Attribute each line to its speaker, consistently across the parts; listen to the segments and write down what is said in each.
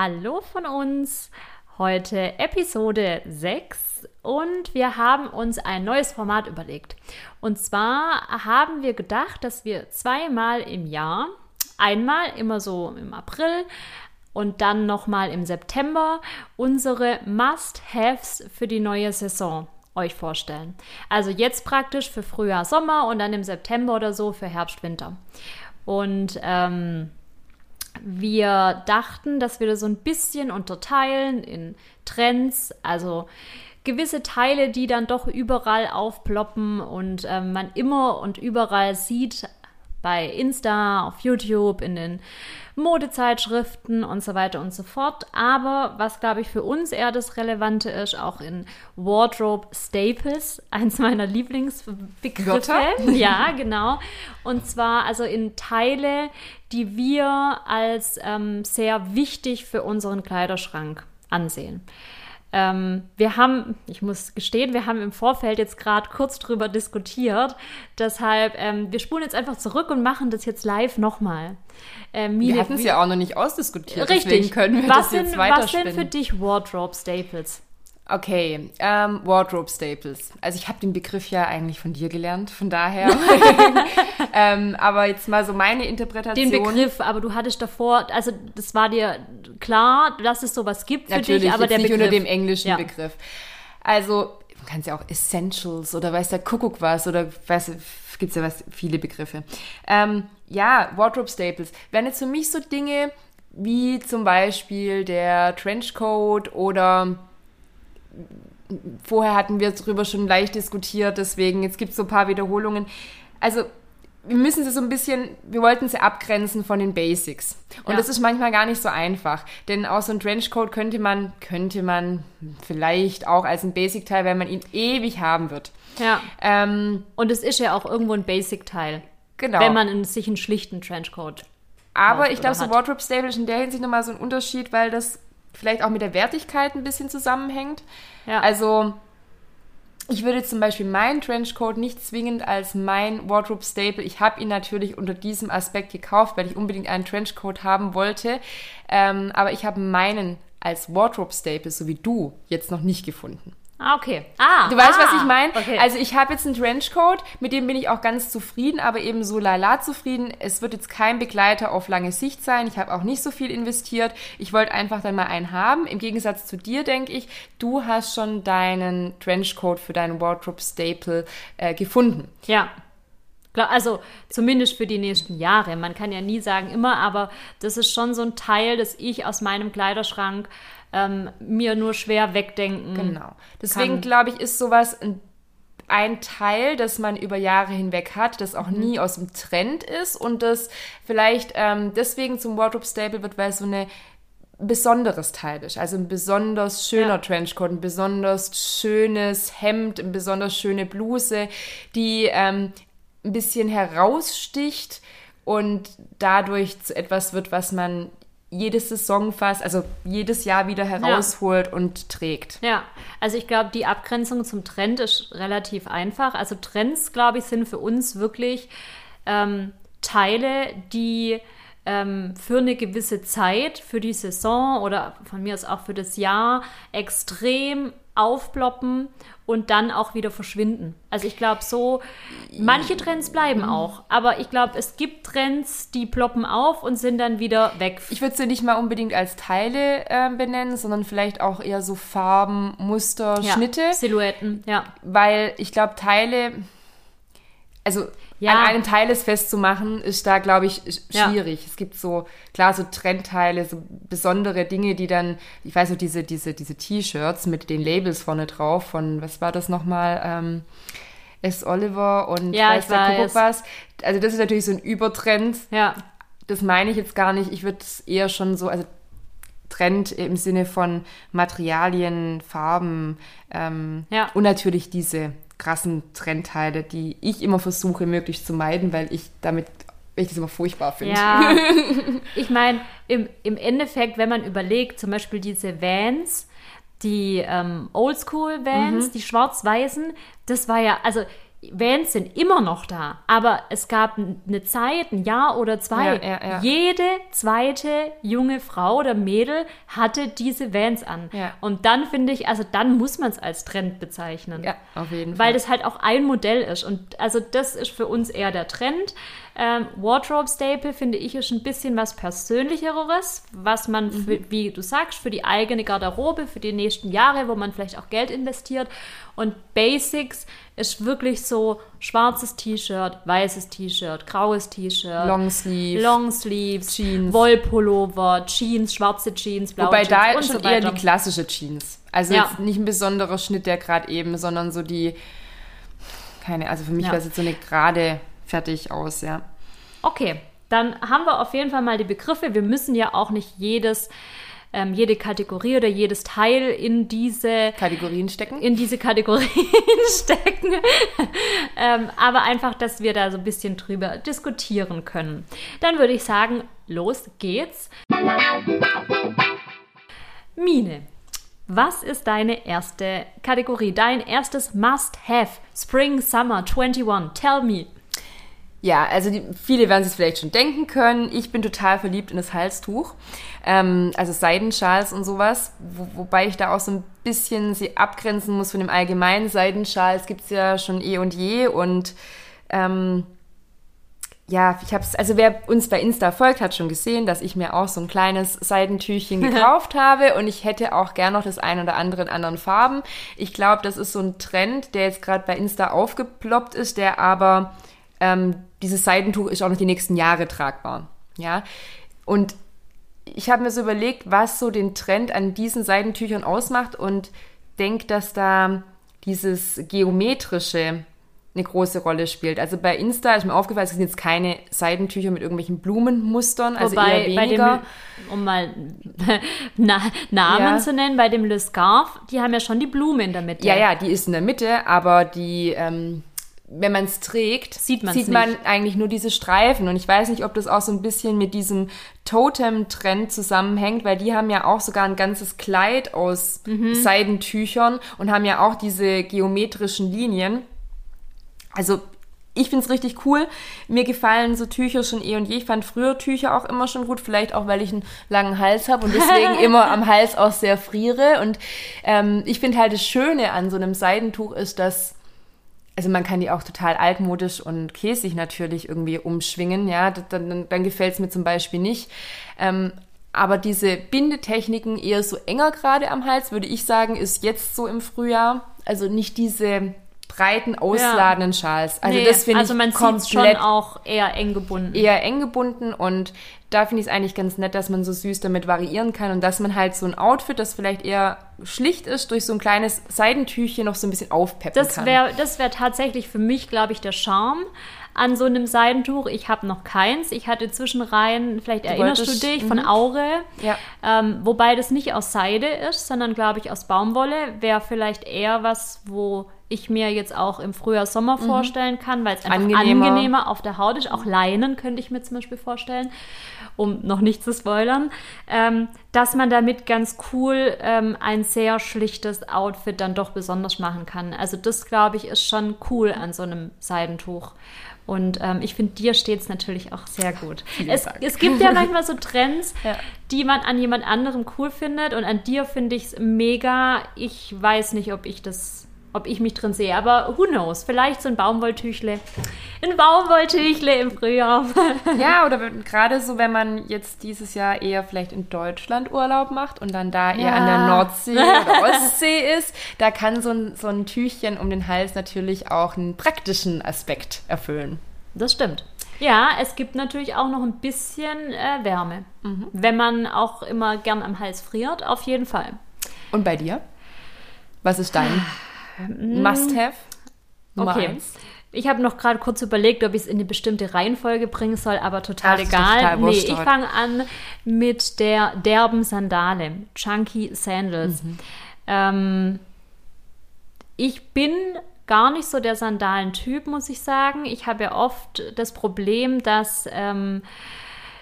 Speaker 1: Hallo von uns. Heute Episode 6 und wir haben uns ein neues Format überlegt. Und zwar haben wir gedacht, dass wir zweimal im Jahr, einmal immer so im April und dann nochmal im September, unsere Must-Haves für die neue Saison euch vorstellen. Also jetzt praktisch für Frühjahr, Sommer und dann im September oder so für Herbst, Winter. Und ähm, wir dachten, dass wir das so ein bisschen unterteilen in Trends, also gewisse Teile, die dann doch überall aufploppen und ähm, man immer und überall sieht, bei Insta, auf YouTube, in den Modezeitschriften und so weiter und so fort. Aber was, glaube ich, für uns eher das Relevante ist, auch in Wardrobe Staples, eins meiner Lieblingsbegriffe. Ja, genau. Und zwar also in Teile, die wir als ähm, sehr wichtig für unseren Kleiderschrank ansehen. Ähm, wir haben, ich muss gestehen, wir haben im Vorfeld jetzt gerade kurz drüber diskutiert. Deshalb, ähm, wir spulen jetzt einfach zurück und machen das jetzt live nochmal. Ähm,
Speaker 2: Wir hatten es ja auch noch nicht ausdiskutiert,
Speaker 1: Richtig.
Speaker 2: deswegen können wir
Speaker 1: was
Speaker 2: das jetzt
Speaker 1: sind, was sind für dich Wardrobe Staples?
Speaker 2: Okay, ähm, Wardrobe Staples. Also ich habe den Begriff ja eigentlich von dir gelernt, von daher. ähm, aber jetzt mal so meine Interpretation.
Speaker 1: Den Begriff, aber du hattest davor, also das war dir klar, dass es sowas gibt für
Speaker 2: Natürlich,
Speaker 1: dich, aber
Speaker 2: jetzt
Speaker 1: der
Speaker 2: nicht
Speaker 1: Begriff.
Speaker 2: unter dem englischen
Speaker 1: Ja.
Speaker 2: Begriff. Also, man kann es ja auch Essentials oder weiß der Kuckuck was oder weiß gibt es ja was, viele Begriffe. Ähm, ja, Wardrobe Staples wären jetzt für mich so Dinge wie zum Beispiel der Trenchcoat oder vorher hatten wir darüber schon leicht diskutiert, deswegen jetzt gibt es so ein paar Wiederholungen. Also wir müssen sie so ein bisschen, wir wollten sie abgrenzen von den Basics. Und
Speaker 1: Ja.
Speaker 2: das ist manchmal gar nicht so einfach. Denn auch so ein Trenchcoat könnte man, könnte man vielleicht auch als ein Basic-Teil, wenn man ihn ewig haben wird.
Speaker 1: Ja.
Speaker 2: Ähm,
Speaker 1: Und es ist ja auch irgendwo ein Basic-Teil,
Speaker 2: genau.
Speaker 1: wenn man in, sich einen schlichten Trenchcoat.
Speaker 2: Aber ich glaube, so. Wardrobe Stable ist in der Hinsicht nochmal so ein Unterschied, weil das vielleicht auch mit der Wertigkeit ein bisschen zusammenhängt.
Speaker 1: Ja.
Speaker 2: Also, ich würde zum Beispiel meinen Trenchcoat nicht zwingend als mein Wardrobe Staple. Ich habe ihn natürlich unter diesem Aspekt gekauft, weil ich unbedingt einen Trenchcoat haben wollte. Ähm, aber ich habe meinen als Wardrobe Staple, so wie du, jetzt noch nicht gefunden.
Speaker 1: Ah, okay. Ah,
Speaker 2: Du weißt,
Speaker 1: ah,
Speaker 2: was ich meine?
Speaker 1: Okay.
Speaker 2: Also ich habe jetzt einen Trenchcoat, mit dem bin ich auch ganz zufrieden, aber eben so lala zufrieden. Es wird jetzt kein Begleiter auf lange Sicht sein. Ich habe auch nicht so viel investiert. Ich wollte einfach dann mal einen haben. Im Gegensatz zu dir, denke ich, du hast schon deinen Trenchcoat für deinen Wardrobe Staple äh, gefunden.
Speaker 1: Ja. Also zumindest für die nächsten Jahre. Man kann ja nie sagen immer, aber das ist schon so ein Teil, das ich aus meinem Kleiderschrank ähm, mir nur schwer wegdenken.
Speaker 2: Genau. Deswegen glaube ich, ist sowas ein, ein Teil, das man über Jahre hinweg hat, das auch nie aus dem Trend ist und das vielleicht ähm, deswegen zum Wardrobe Staple wird, weil es so eine besonderes Teil ist. Also ein besonders schöner
Speaker 1: Ja.
Speaker 2: Trenchcoat, ein besonders schönes Hemd, eine besonders schöne Bluse, die ähm, ein bisschen heraussticht und dadurch zu etwas wird, was man jede Saison fast, also jedes Jahr wieder herausholt und trägt.
Speaker 1: Ja, also ich glaube, die Abgrenzung zum Trend ist relativ einfach. Also Trends, glaube ich, sind für uns wirklich ähm, Teile, die ähm, für eine gewisse Zeit, für die Saison oder von mir aus auch für das Jahr extrem aufploppen und dann auch wieder verschwinden. Also ich glaube so, manche Trends bleiben auch, aber ich glaube, es gibt Trends, die ploppen auf und sind dann wieder weg.
Speaker 2: Ich würde sie nicht mal unbedingt als Teile äh, benennen, sondern vielleicht auch eher so Farben, Muster,
Speaker 1: Ja,
Speaker 2: Schnitte,
Speaker 1: Silhouetten, ja.
Speaker 2: weil ich glaube, Teile, also
Speaker 1: Ja.
Speaker 2: an einem Teil es festzumachen, ist da, glaube ich, sch-
Speaker 1: Ja.
Speaker 2: schwierig. Es gibt so, klar, so Trendteile, so besondere Dinge, die dann, ich weiß so, diese, diese, diese T-Shirts mit den Labels vorne drauf von, was war das nochmal, ähm, S. Oliver und
Speaker 1: Ja,
Speaker 2: weiß
Speaker 1: ich
Speaker 2: der Kuckuck was. Also das ist natürlich so ein Übertrend,
Speaker 1: Ja,
Speaker 2: das meine ich jetzt gar nicht. Ich würde es eher schon so, also Trend im Sinne von Materialien, Farben ähm,
Speaker 1: Ja.
Speaker 2: und natürlich diese krassen Trendteile, die ich immer versuche möglichst zu meiden, weil ich damit weil ich das immer furchtbar finde.
Speaker 1: Ja, ich meine, im, im Endeffekt, wenn man überlegt, zum Beispiel diese Vans, die ähm, Oldschool-Vans, die schwarz-weißen, das war ja, also Vans sind immer noch da, aber es gab eine Zeit, ein Jahr oder zwei,
Speaker 2: Ja, ja, ja.
Speaker 1: jede zweite junge Frau oder Mädel hatte diese Vans an. Und dann finde ich, also dann muss man es als Trend bezeichnen.
Speaker 2: Ja, auf jeden Fall.
Speaker 1: Weil das halt auch ein Modell ist. Und also das ist für uns eher der Trend. Ähm, Wardrobe Staple finde ich ist ein bisschen was Persönlicheres, was man,
Speaker 2: Mhm.
Speaker 1: für, wie du sagst, für die eigene Garderobe, für die nächsten Jahre, wo man vielleicht auch Geld investiert. Und Basics ist wirklich so schwarzes T-Shirt, weißes T-Shirt, graues T-Shirt.
Speaker 2: Longsleeve.
Speaker 1: Longsleeves,
Speaker 2: Jeans.
Speaker 1: Wollpullover, Jeans, schwarze Jeans, blaue
Speaker 2: Wobei
Speaker 1: Jeans
Speaker 2: da
Speaker 1: und
Speaker 2: schon
Speaker 1: so
Speaker 2: eher die klassische Jeans. Also
Speaker 1: Ja.
Speaker 2: jetzt nicht ein besonderer Schnitt, der gerade eben, sondern so die, keine, also für mich
Speaker 1: Ja.
Speaker 2: war es jetzt so eine gerade fertig aus, ja.
Speaker 1: Okay, dann haben wir auf jeden Fall mal die Begriffe. Wir müssen ja auch nicht jedes, ähm, jede Kategorie oder jedes Teil in diese,
Speaker 2: Kategorien stecken.
Speaker 1: in diese Kategorien stecken. ähm, aber einfach, dass wir da so ein bisschen drüber diskutieren können. Dann würde ich sagen, los geht's. Mine. Was ist deine erste Kategorie? Dein erstes Must-Have? Spring, Summer 21. Tell me.
Speaker 2: Ja, also die, viele werden sich vielleicht schon denken können. Ich bin total verliebt in das Halstuch. Ähm, also Seidenschals und sowas. Wo, wobei ich da auch so ein bisschen sie abgrenzen muss von dem allgemeinen Seidenschals. Gibt's ja schon eh und je. Und ähm, ja, ich habe es, also wer uns bei Insta folgt, hat schon gesehen, dass ich mir auch so ein kleines Seidentüchchen gekauft habe und ich hätte auch gern noch das ein oder andere in anderen Farben. Ich glaube, das ist so ein Trend, der jetzt gerade bei Insta aufgeploppt ist, der aber ähm, dieses Seidentuch ist auch noch die nächsten Jahre tragbar. Ja, und ich habe mir so überlegt, was so den Trend an diesen Seidentüchern ausmacht und denke, dass da dieses geometrische eine große Rolle spielt. Also bei Insta ist mir aufgefallen, es sind jetzt keine Seidentücher mit irgendwelchen Blumenmustern, also eher
Speaker 1: Wobei, bei
Speaker 2: weniger.
Speaker 1: dem, um mal Na, Namen
Speaker 2: Ja.
Speaker 1: zu nennen, bei dem Le Scarf, die haben ja schon die Blume in der Mitte.
Speaker 2: ja, ja, die ist in der Mitte, aber die, ähm, wenn man es trägt,
Speaker 1: Sieht man's
Speaker 2: sieht man
Speaker 1: nicht.
Speaker 2: eigentlich nur diese Streifen. Und ich weiß nicht, ob das auch so ein bisschen mit diesem Totem-Trend zusammenhängt, weil die haben ja auch sogar ein ganzes Kleid aus
Speaker 1: Mhm.
Speaker 2: Seidentüchern und haben ja auch diese geometrischen Linien. Also ich find's richtig cool. Mir gefallen so Tücher schon eh und je. Ich fand früher Tücher auch immer schon gut, vielleicht auch, weil ich einen langen Hals habe und deswegen immer am Hals auch sehr friere. Und ähm, ich finde halt das Schöne an so einem Seidentuch ist, dass also man kann die auch total altmodisch und käsig natürlich irgendwie umschwingen, ja, dann, dann, dann gefällt es mir zum Beispiel nicht. Ähm, aber diese Bindetechniken eher so enger gerade am Hals, würde ich sagen, ist jetzt so im Frühjahr. Also nicht diese breiten, ausladenden Schals. Also
Speaker 1: Nee,
Speaker 2: das finde
Speaker 1: also
Speaker 2: ich
Speaker 1: man sieht schon
Speaker 2: komplett
Speaker 1: auch eher eng gebunden.
Speaker 2: eher eng gebunden und da finde ich es eigentlich ganz nett, dass man so süß damit variieren kann und dass man halt so ein Outfit, das vielleicht eher schlicht ist, durch so ein kleines Seidentüchchen noch so ein bisschen aufpeppen
Speaker 1: Das
Speaker 2: kann.
Speaker 1: wäre das wär tatsächlich für mich, glaube ich, der Charme an so einem Seidentuch. Ich habe noch keins. Ich hatte Zwischenreihen, vielleicht erinnerst
Speaker 2: wolltest-
Speaker 1: du dich,
Speaker 2: mhm.
Speaker 1: von Aure.
Speaker 2: Ja.
Speaker 1: Ähm, wobei das nicht aus Seide ist, sondern, glaube ich, aus Baumwolle. Wäre vielleicht eher was, wo ich mir jetzt auch im Frühjahr, Sommer vorstellen kann, weil es einfach
Speaker 2: Mhm. Angenehmer.
Speaker 1: angenehmer. auf der Haut ist. Auch Leinen könnte ich mir zum Beispiel vorstellen, um noch nicht zu spoilern, ähm, dass man damit ganz cool ähm, ein sehr schlichtes Outfit dann doch besonders machen kann. Also das, glaube ich, ist schon cool an so einem Seidentuch. Und ähm, ich finde, dir steht es natürlich auch sehr gut. Es, es gibt ja manchmal so Trends,
Speaker 2: Ja.
Speaker 1: die man an jemand anderem cool findet und an dir finde ich es mega. Ich weiß nicht, ob ich das, ob ich mich drin sehe, aber who knows? Vielleicht so ein Baumwolltüchle. Ein Baumwolltüchle im Frühjahr.
Speaker 2: Ja, oder gerade so, wenn man jetzt dieses Jahr eher vielleicht in Deutschland Urlaub macht und dann da eher
Speaker 1: Ja.
Speaker 2: an der Nordsee oder Ostsee ist, da kann so ein, so ein Tüchchen um den Hals natürlich auch einen praktischen Aspekt erfüllen.
Speaker 1: Das stimmt. Ja, es gibt natürlich auch noch ein bisschen äh, Wärme. Wenn man auch immer gern am Hals friert, auf jeden Fall.
Speaker 2: Und bei dir? Was ist dein Must-Have? Nummer
Speaker 1: Okay.
Speaker 2: eins?
Speaker 1: Ich habe noch gerade kurz überlegt, ob ich es in eine bestimmte Reihenfolge bringen soll, aber total
Speaker 2: Ach,
Speaker 1: egal.
Speaker 2: total
Speaker 1: nee, ich fange an mit der derben Sandale, Chunky Sandals.
Speaker 2: Mhm.
Speaker 1: Ähm, ich bin gar nicht so der Sandalentyp, muss ich sagen. Ich habe ja oft das Problem, dass ähm,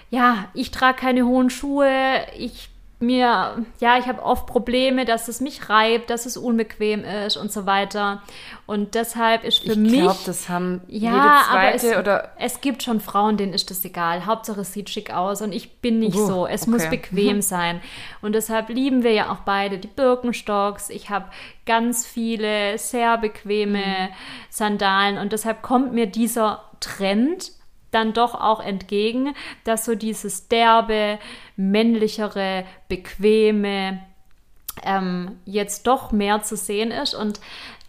Speaker 1: ja, ich trage keine hohen Schuhe, ich mir, ja, ich habe oft Probleme, dass es mich reibt, dass es unbequem ist und so weiter. Und deshalb ist für
Speaker 2: Ich
Speaker 1: mich.
Speaker 2: glaube, das haben
Speaker 1: ja,
Speaker 2: jede
Speaker 1: aber es,
Speaker 2: zweite oder
Speaker 1: es gibt schon Frauen, denen ist das egal. Hauptsache es sieht schick aus und ich bin nicht
Speaker 2: Uh,
Speaker 1: so. Es
Speaker 2: okay.
Speaker 1: muss bequem sein. Und deshalb lieben wir ja auch beide die Birkenstocks. Ich habe ganz viele sehr bequeme
Speaker 2: Mhm.
Speaker 1: Sandalen und deshalb kommt mir dieser Trend dann doch auch entgegen, dass so dieses derbe, männlichere, bequeme ähm, jetzt doch mehr zu sehen ist. Und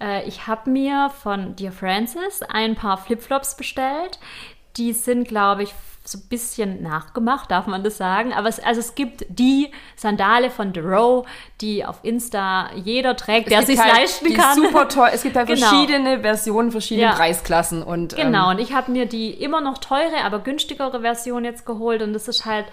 Speaker 1: äh, ich habe mir von Dear Francis ein paar Flipflops bestellt. Die sind, glaube ich, so ein bisschen nachgemacht, darf man das sagen. Aber es, also es gibt die Sandale von The Row, die auf Insta jeder trägt, der
Speaker 2: es
Speaker 1: sich
Speaker 2: gibt halt
Speaker 1: leisten
Speaker 2: die
Speaker 1: kann.
Speaker 2: super toll. Es gibt halt
Speaker 1: Genau.
Speaker 2: verschiedene Versionen, verschiedene
Speaker 1: Ja.
Speaker 2: Preisklassen und
Speaker 1: Genau,
Speaker 2: Ähm,
Speaker 1: und ich habe mir die immer noch teure, aber günstigere Version jetzt geholt und das ist halt,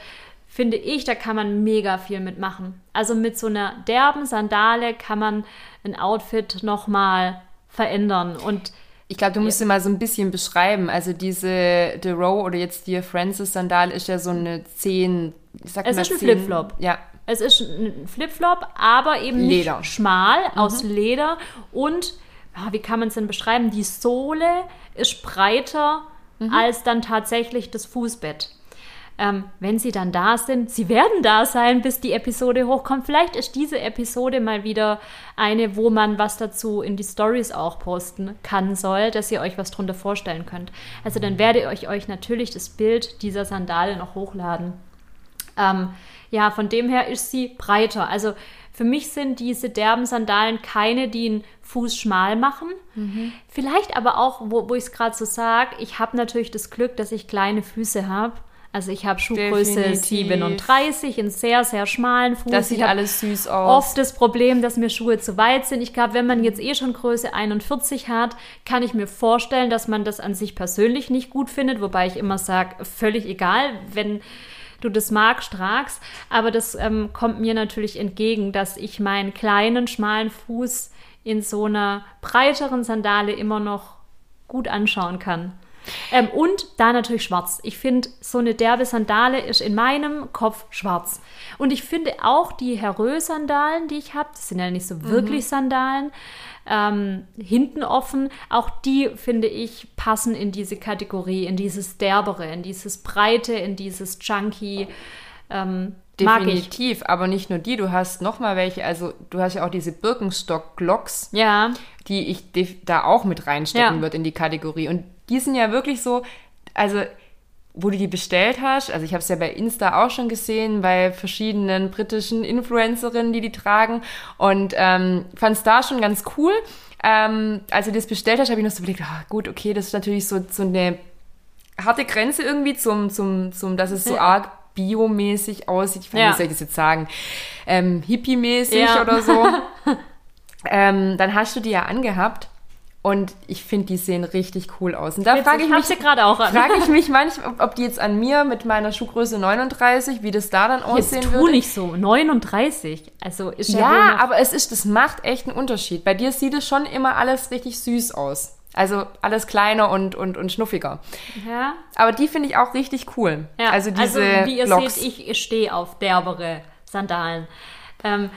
Speaker 1: finde ich, da kann man mega viel mitmachen. Also mit so einer derben Sandale kann man ein Outfit nochmal verändern und
Speaker 2: ich glaube, du musst sie mal so ein bisschen beschreiben. Also diese The Row oder jetzt die Francis Sandal ist ja so eine 10, ich sag
Speaker 1: Es
Speaker 2: mal
Speaker 1: ist ein
Speaker 2: 10
Speaker 1: Flipflop.
Speaker 2: Ja,
Speaker 1: es ist ein Flipflop, aber eben
Speaker 2: Leder.
Speaker 1: nicht schmal, aus Leder und, ja, wie kann man es denn beschreiben, die Sohle ist breiter als dann tatsächlich das Fußbett. Ähm, wenn sie dann da sind, sie werden da sein, bis die Episode hochkommt. Vielleicht ist diese Episode mal wieder eine, wo man was dazu in die Stories auch posten kann soll, dass ihr euch was drunter vorstellen könnt. Also dann werde ich euch natürlich das Bild dieser Sandale noch hochladen. Ähm, ja, von dem her ist sie breiter. Also für mich sind diese derben Sandalen keine, die einen Fuß schmal machen. Vielleicht aber auch, wo, wo ich es gerade so sage, ich habe natürlich das Glück, dass ich kleine Füße habe. Also ich habe Schuhgröße
Speaker 2: Definitiv.
Speaker 1: 37, einen sehr, sehr schmalen Fuß.
Speaker 2: das sieht alles süß aus.
Speaker 1: oft das Problem, dass mir Schuhe zu weit sind. Ich glaube, wenn man jetzt eh schon Größe 41 hat, kann ich mir vorstellen, dass man das an sich persönlich nicht gut findet, wobei ich immer sage, völlig egal, wenn du das magst, tragst. Aber das ähm, kommt mir natürlich entgegen, dass ich meinen kleinen, schmalen Fuß in so einer breiteren Sandale immer noch gut anschauen kann. Ähm, und da natürlich schwarz. Ich finde, so eine derbe Sandale ist in meinem Kopf schwarz. Und ich finde auch die Herrö-Sandalen, die ich habe, das sind ja nicht so wirklich Sandalen, ähm, hinten offen, auch die, finde ich, passen in diese Kategorie, in dieses Derbere, in dieses Breite, in dieses Junky. Ähm.
Speaker 2: Definitiv, aber nicht nur die, du hast noch mal welche, also du hast ja auch diese Birkenstock-Glocks,
Speaker 1: Ja,
Speaker 2: die ich da auch mit reinstecken
Speaker 1: Ja.
Speaker 2: wird in die Kategorie. Und die sind ja wirklich so, also wo du die bestellt hast, also ich habe es ja bei Insta auch schon gesehen, bei verschiedenen britischen Influencerinnen, die die tragen und ähm, fand es da schon ganz cool. Ähm, als du das bestellt hast, habe ich noch so überlegt, ah, gut, okay, das ist natürlich so, so eine harte Grenze irgendwie zum, zum, zum, dass es so arg biomäßig aussieht. Ich weiß
Speaker 1: Ja.
Speaker 2: wie soll ich das jetzt sagen? Ähm, hippie-mäßig
Speaker 1: Ja.
Speaker 2: oder so. ähm, dann hast du die ja angehabt und ich finde, die sehen richtig cool aus. Und da frage ich mich, frage ich mich manchmal, ob, ob die jetzt an mir mit meiner Schuhgröße 39, wie das da dann aussehen
Speaker 1: Jetzt tu
Speaker 2: würde.
Speaker 1: nicht so. 39. Also ist ja,
Speaker 2: Ja, aber es ist, das macht echt einen Unterschied. Bei dir sieht es schon immer alles richtig süß aus. Also alles kleiner und, und, und schnuffiger.
Speaker 1: ja.
Speaker 2: Aber die finde ich auch richtig cool.
Speaker 1: Ja,
Speaker 2: also diese
Speaker 1: wie ihr
Speaker 2: Blocks.
Speaker 1: seht, ich stehe auf derbere Sandalen. Ähm,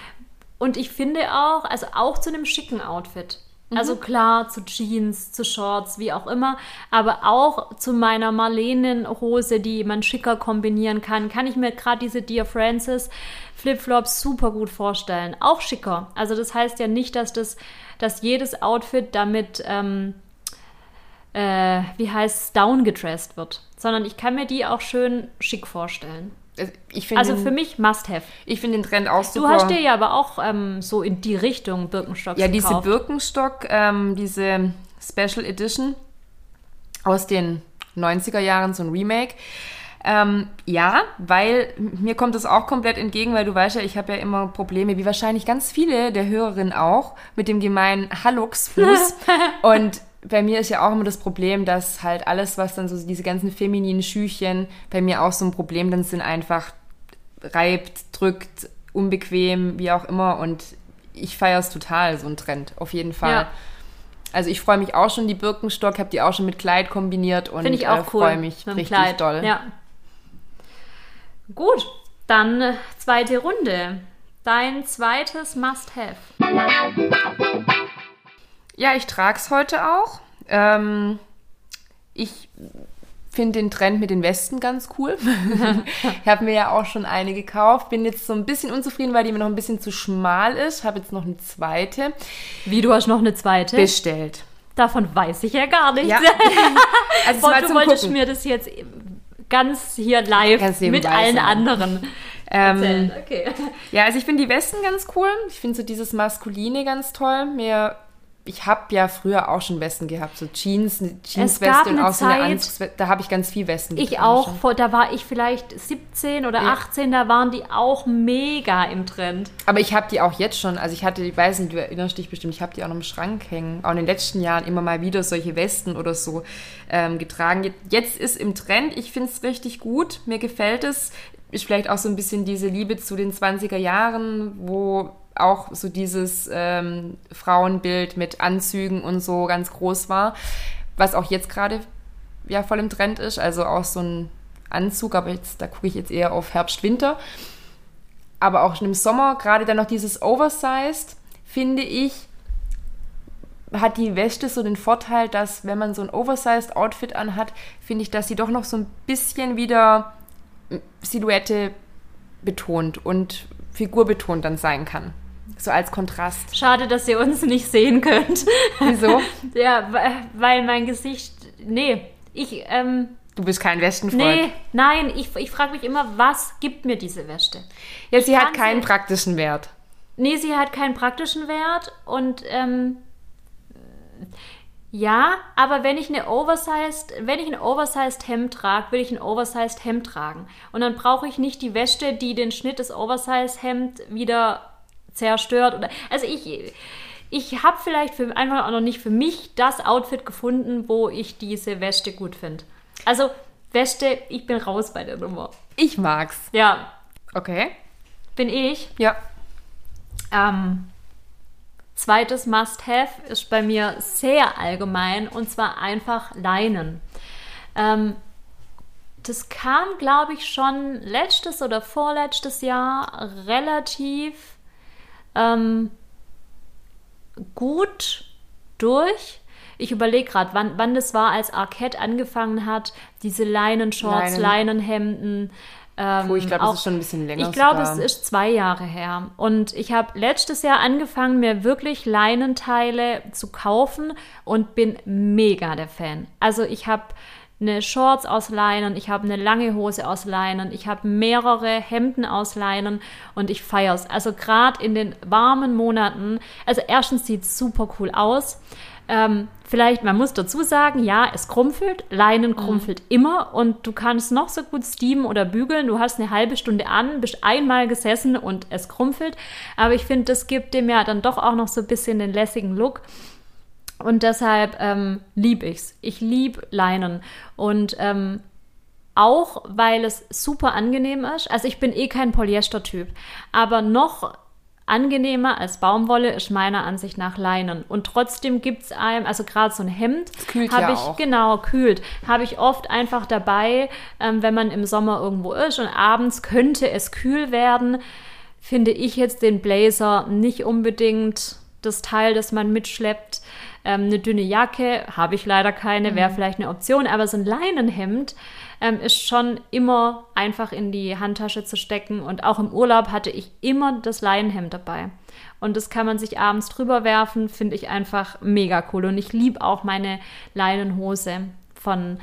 Speaker 1: und ich finde auch, also auch zu einem schicken Outfit. Also
Speaker 2: Mhm.
Speaker 1: klar, zu Jeans, zu Shorts, wie auch immer, aber auch zu meiner Marlenen-Hose, die man schicker kombinieren kann, kann ich mir gerade diese Dear Francis Flipflops super gut vorstellen. Auch schicker. Also das heißt ja nicht, dass das, dass jedes Outfit damit ähm, äh, wie heißt es, downgedressed wird, sondern ich kann mir die auch schön schick vorstellen. Also
Speaker 2: den,
Speaker 1: für mich must have.
Speaker 2: ich finde den Trend auch super.
Speaker 1: Du hast dir ja aber auch ähm, so in die Richtung Birkenstocks
Speaker 2: ja diese
Speaker 1: gekauft.
Speaker 2: Birkenstock, ähm, diese Special Edition aus den 90er Jahren, so ein Remake. Ähm, ja, weil mir kommt das auch komplett entgegen, weil du weißt ja, ich habe ja immer Probleme, wie wahrscheinlich ganz viele der Hörerinnen auch, mit dem gemeinen Hallux-Fuß. Und bei mir ist ja auch immer das Problem, dass halt alles, was dann so diese ganzen femininen Schüchen bei mir auch so ein Problem dann sind, einfach reibt, drückt, unbequem, wie auch immer. Und ich feiere es total, so ein Trend, auf jeden Fall. Ja. Also ich freue mich auch schon, die Birkenstock, habe die auch schon mit Kleid kombiniert und
Speaker 1: ich auch
Speaker 2: äh, freue mich richtig Kleid. doll.
Speaker 1: Ja. Gut, dann äh, zweite Runde. Dein zweites Must-Have.
Speaker 2: Ja, ich trage es heute auch. Ähm, ich finde den Trend mit den Westen ganz cool. ich habe mir ja auch schon eine gekauft. Bin jetzt so ein bisschen unzufrieden, weil die mir noch ein bisschen zu schmal ist. Habe jetzt noch eine zweite.
Speaker 1: Wie, du hast noch eine zweite?
Speaker 2: Bestellt.
Speaker 1: Davon weiß ich ja gar nichts. Ja. Also Boah, du wolltest Gucken. mir das jetzt ganz hier live ganz mit allen sein. anderen
Speaker 2: ähm, okay. Ja, also ich finde die Westen ganz cool. Ich finde so dieses Maskuline ganz toll. Mir ich habe ja früher auch schon Westen gehabt, so Jeans, Jeansweste und auch so eine Anzugsweste. Da habe ich ganz viel Westen
Speaker 1: getragen. Ich auch, vor, da war ich vielleicht 17 oder ja. 18, da waren die auch mega im Trend.
Speaker 2: Aber ich habe die auch jetzt schon, also ich hatte, ich weiß nicht, du erinnerst dich bestimmt, ich habe die auch noch im Schrank hängen. Auch in den letzten Jahren immer mal wieder solche Westen oder so ähm, getragen. Jetzt ist im Trend, ich finde es richtig gut, mir gefällt es. Ist vielleicht auch so ein bisschen diese Liebe zu den 20er Jahren, wo auch so dieses ähm, Frauenbild mit Anzügen und so ganz groß war, was auch jetzt gerade ja voll im Trend ist. Also auch so ein Anzug, aber jetzt, da gucke ich jetzt eher auf Herbst, Winter. Aber auch schon im Sommer, gerade dann noch dieses Oversized, finde ich, hat die Weste so den Vorteil, dass wenn man so ein Oversized Outfit anhat, finde ich, dass sie doch noch so ein bisschen wieder Silhouette betont und Figur betont dann sein kann. So als Kontrast.
Speaker 1: Schade, dass ihr uns nicht sehen könnt.
Speaker 2: Wieso?
Speaker 1: ja, weil mein Gesicht. Nee, ich. Ähm,
Speaker 2: du bist kein Westenfreund. Nee,
Speaker 1: nein, ich, ich frage mich immer, was gibt mir diese Weste?
Speaker 2: Ja, sie hat keinen sie, praktischen Wert.
Speaker 1: Nee, sie hat keinen praktischen Wert und. Ähm, ja, aber wenn ich eine oversized, wenn ich ein oversized Hemd trage, will ich ein oversized Hemd tragen. Und dann brauche ich nicht die Wäsche, die den Schnitt des oversized Hemd wieder zerstört. Oder, also ich, ich habe vielleicht für, einfach auch noch nicht für mich das Outfit gefunden, wo ich diese Weste gut finde. Also Weste, ich bin raus bei der Nummer.
Speaker 2: Ich mag's.
Speaker 1: Ja.
Speaker 2: Okay.
Speaker 1: Bin ich?
Speaker 2: Ja.
Speaker 1: Ähm, zweites Must-Have ist bei mir sehr allgemein und zwar einfach Leinen. Ähm, das kam, glaube ich, schon letztes oder vorletztes Jahr relativ ähm, gut durch. Ich überlege gerade, wann, wann das war, als Arquette angefangen hat, diese Leinenshorts, Leinen. Leinenhemden.
Speaker 2: Ähm, Puh, ich glaube, das ist schon ein bisschen länger.
Speaker 1: Ich glaube, es ist zwei Jahre her. Und ich habe letztes Jahr angefangen, mir wirklich Leinenteile zu kaufen und bin mega der Fan. Also ich habe eine Shorts aus Leinen, ich habe eine lange Hose aus Leinen, ich habe mehrere Hemden aus Leinen und ich feiere es. Also gerade in den warmen Monaten, also erstens sieht es super cool aus. Ähm, vielleicht, man muss dazu sagen, ja, es krumpelt. Leinen mhm. krumpelt mhm. immer und du kannst noch so gut steamen oder bügeln. Du hast eine halbe Stunde an, bist einmal gesessen und es krumpelt. Aber ich finde, das gibt dem ja dann doch auch noch so ein bisschen den lässigen Look. Und deshalb ähm, liebe ich's. Ich liebe Leinen. Und ähm, auch, weil es super angenehm ist. Also ich bin eh kein Polyester-Typ. Aber noch angenehmer als Baumwolle ist meiner Ansicht nach Leinen. Und trotzdem gibt es einem, also gerade so ein Hemd, habe
Speaker 2: ja
Speaker 1: ich,
Speaker 2: auch.
Speaker 1: genau, kühlt, habe ich oft einfach dabei, ähm, wenn man im Sommer irgendwo ist und abends könnte es kühl werden, finde ich jetzt den Blazer nicht unbedingt das Teil, das man mitschleppt. Ähm, eine dünne Jacke habe ich leider keine, wäre mhm. vielleicht eine Option, aber so ein Leinenhemd ähm, ist schon immer einfach in die Handtasche zu stecken. Und auch im Urlaub hatte ich immer das Leinenhemd dabei. Und das kann man sich abends drüber werfen, finde ich einfach mega cool. Und ich liebe auch meine Leinenhose von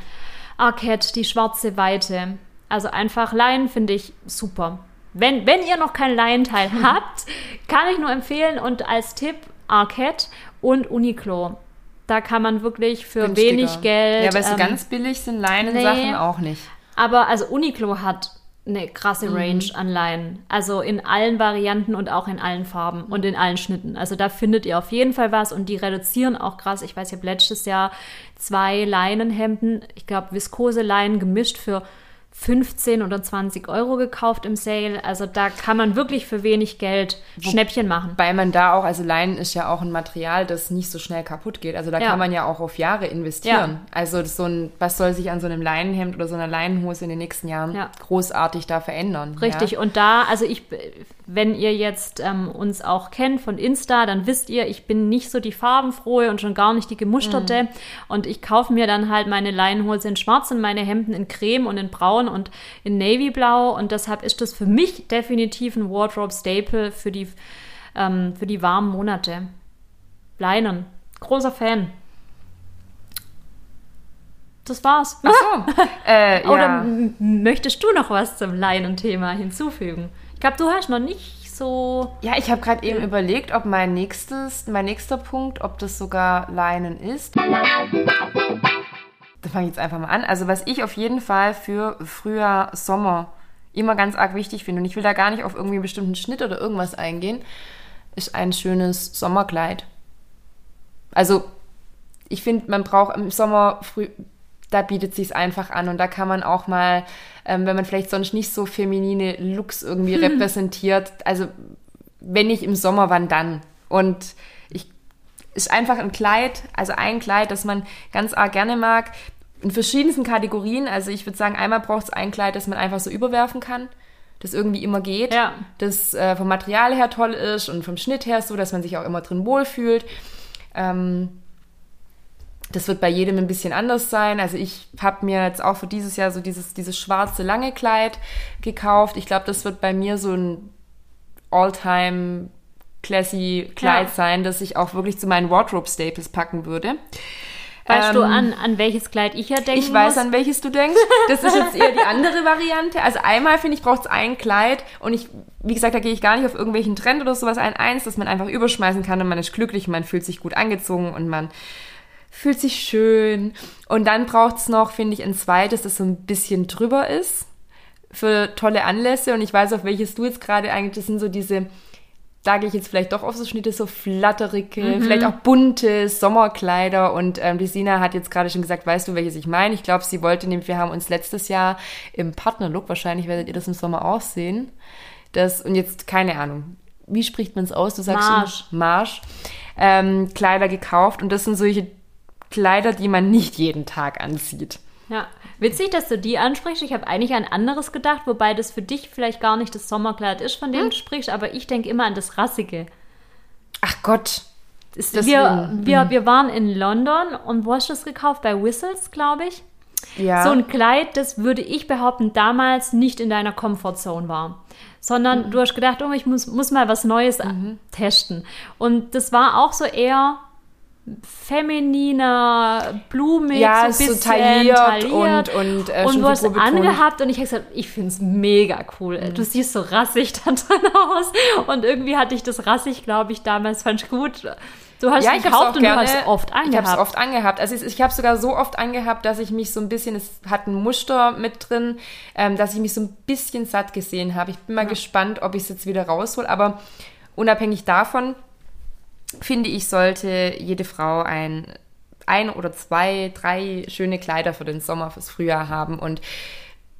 Speaker 1: Arquette, die schwarze Weite. Also einfach Leinen finde ich super. Wenn, wenn ihr noch kein Laienteil habt, kann ich nur empfehlen und als Tipp Arquette und Uniqlo. Da kann man wirklich für Günstiger. wenig Geld.
Speaker 2: Ja, aber ähm, so ganz billig sind Leinensachen nee, auch nicht.
Speaker 1: Aber also Uniqlo hat eine krasse Range an Leinen. Also in allen Varianten und auch in allen Farben und in allen Schnitten. Also da findet ihr auf jeden Fall was und die reduzieren auch krass. Ich weiß, ich habe letztes Jahr zwei Leinenhemden, ich glaube Viskose Leinen gemischt für 15 oder 20 Euro gekauft im Sale. Also da kann man wirklich für wenig Geld Schnäppchen machen.
Speaker 2: Weil man da auch, also Leinen ist ja auch ein Material, das nicht so schnell kaputt geht. Also da
Speaker 1: Ja.
Speaker 2: kann man ja auch auf Jahre investieren. Also das ist so ein, was soll sich an so einem Leinenhemd oder so einer Leinenhose in den nächsten Jahren
Speaker 1: Ja.
Speaker 2: großartig da verändern?
Speaker 1: Richtig,
Speaker 2: Ja?
Speaker 1: und da, also ich, wenn ihr jetzt ähm, uns auch kennt von Insta, dann wisst ihr, ich bin nicht so die farbenfrohe und schon gar nicht die gemusterte.
Speaker 2: Mhm.
Speaker 1: Und ich kaufe mir dann halt meine Leinenhose in schwarz und meine Hemden in creme und in braun und in navyblau. Und deshalb ist das für mich definitiv ein Wardrobe-Staple für die, ähm, für die warmen Monate. Leinen. Großer Fan. Das war's.
Speaker 2: Ach so. äh, ja.
Speaker 1: Oder möchtest du noch was zum Leinenthema hinzufügen? Ich glaube, du hast noch nicht so.
Speaker 2: Ja, ich habe gerade eben überlegt, ob mein nächstes, mein nächster Punkt, ob das sogar Leinen ist. Da fange ich jetzt einfach mal an. Also was ich auf jeden Fall für Frühjahr, Sommer immer ganz arg wichtig finde, und ich will da gar nicht auf irgendwie einen bestimmten Schnitt oder irgendwas eingehen, ist ein schönes Sommerkleid. Also ich finde, man braucht im Sommer früh, da bietet sich's einfach an und da kann man auch mal, ähm, wenn man vielleicht sonst nicht so feminine Looks irgendwie repräsentiert, also wenn nicht im Sommer, wann dann? Und ich ist einfach ein Kleid, also ein Kleid, das man ganz arg gerne mag, in verschiedensten Kategorien. Also ich würde sagen, einmal braucht es ein Kleid, das man einfach so überwerfen kann, das irgendwie immer geht,
Speaker 1: Ja.
Speaker 2: das äh, vom Material her toll ist und vom Schnitt her so, dass man sich auch immer drin wohlfühlt. Ähm, das wird bei jedem ein bisschen anders sein. Also ich habe mir jetzt auch für dieses Jahr so dieses, dieses schwarze lange Kleid gekauft. Ich glaube, das wird bei mir so ein All-Time classy Kleid
Speaker 1: Ja.
Speaker 2: sein, das ich auch wirklich zu meinen Wardrobe-Staples packen würde.
Speaker 1: Weißt du,
Speaker 2: Ähm,
Speaker 1: an, an welches Kleid ich ja denken
Speaker 2: ich weiß,
Speaker 1: muss?
Speaker 2: an welches du denkst. Das ist jetzt eher die andere Variante. Also einmal, finde ich, braucht es ein Kleid und ich, wie gesagt, da gehe ich gar nicht auf irgendwelchen Trend oder sowas ein. Eins, das man einfach überschmeißen kann und man ist glücklich und man fühlt sich gut angezogen und man fühlt sich schön. Und dann braucht es noch, finde ich, ein zweites, das so ein bisschen drüber ist für tolle Anlässe. Und ich weiß, auf welches du jetzt gerade eigentlich, das sind so diese, da gehe ich jetzt vielleicht doch auf so Schnitte, so flatterige, vielleicht auch bunte Sommerkleider. Und ähm, die Sina hat jetzt gerade schon gesagt, weißt du, welches ich meine? Ich glaube, sie wollte nämlich, wir haben uns letztes Jahr im Partnerlook, wahrscheinlich werdet ihr das im Sommer auch sehen. Das, und jetzt, keine Ahnung, wie spricht man es aus? Du sagst
Speaker 1: Marsch.
Speaker 2: Marsch. Ähm, Kleider gekauft. Und das sind solche Kleider, die man nicht jeden Tag anzieht.
Speaker 1: Ja, witzig, dass du die ansprichst. Ich habe eigentlich an anderes gedacht, wobei das für dich vielleicht gar nicht das Sommerkleid ist, von dem
Speaker 2: Hm?
Speaker 1: du sprichst, aber ich denke immer an das Rassige.
Speaker 2: Ach Gott. Deswegen,
Speaker 1: Wir, wir, wir waren in London und wo hast du das gekauft? Bei Whistles, glaube ich.
Speaker 2: Ja.
Speaker 1: So ein Kleid, das würde ich behaupten, damals nicht in deiner Comfortzone war. Sondern
Speaker 2: Mhm.
Speaker 1: du hast gedacht, oh, ich muss, muss mal was Neues testen. Und das war auch so eher femininer, blumig,
Speaker 2: Ja,
Speaker 1: so ein
Speaker 2: ist so
Speaker 1: bisschen
Speaker 2: tailliert
Speaker 1: tailliert.
Speaker 2: und- und, äh,
Speaker 1: und du hast angehabt und ich habe gesagt, ich finde es mega cool.
Speaker 2: Mhm.
Speaker 1: Du siehst so rassig da drin aus. Und irgendwie hatte ich das rassig, glaube ich, damals fand ich gut. Du hast
Speaker 2: Ja,
Speaker 1: es
Speaker 2: ich
Speaker 1: gekauft und
Speaker 2: gerne.
Speaker 1: du hast es oft
Speaker 2: Ich habe
Speaker 1: angehabt.
Speaker 2: es oft angehabt. Also ich, ich habe sogar so oft angehabt, dass ich mich so ein bisschen, es hat ein Muster mit drin, ähm, dass ich mich so ein bisschen satt gesehen habe. Ich bin mal gespannt, ob ich es jetzt wieder raushol. Aber unabhängig davon finde ich, sollte jede Frau ein ein oder zwei, drei schöne Kleider für den Sommer, fürs Frühjahr haben und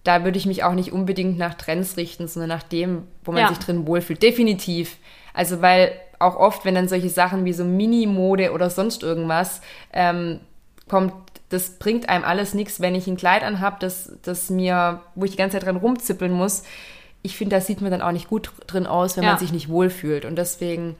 Speaker 2: da würde ich mich auch nicht unbedingt nach Trends richten, sondern nach dem, wo man
Speaker 1: Ja.
Speaker 2: sich drin wohlfühlt. Definitiv. Also weil auch oft, wenn dann solche Sachen wie so Mini-Mode oder sonst irgendwas ähm, kommt, das bringt einem alles nichts, wenn ich ein Kleid anhab, das, das mir, wo ich die ganze Zeit dran rumzippeln muss. Ich finde, da sieht man dann auch nicht gut drin aus, wenn
Speaker 1: Ja.
Speaker 2: man sich nicht wohlfühlt. Und deswegen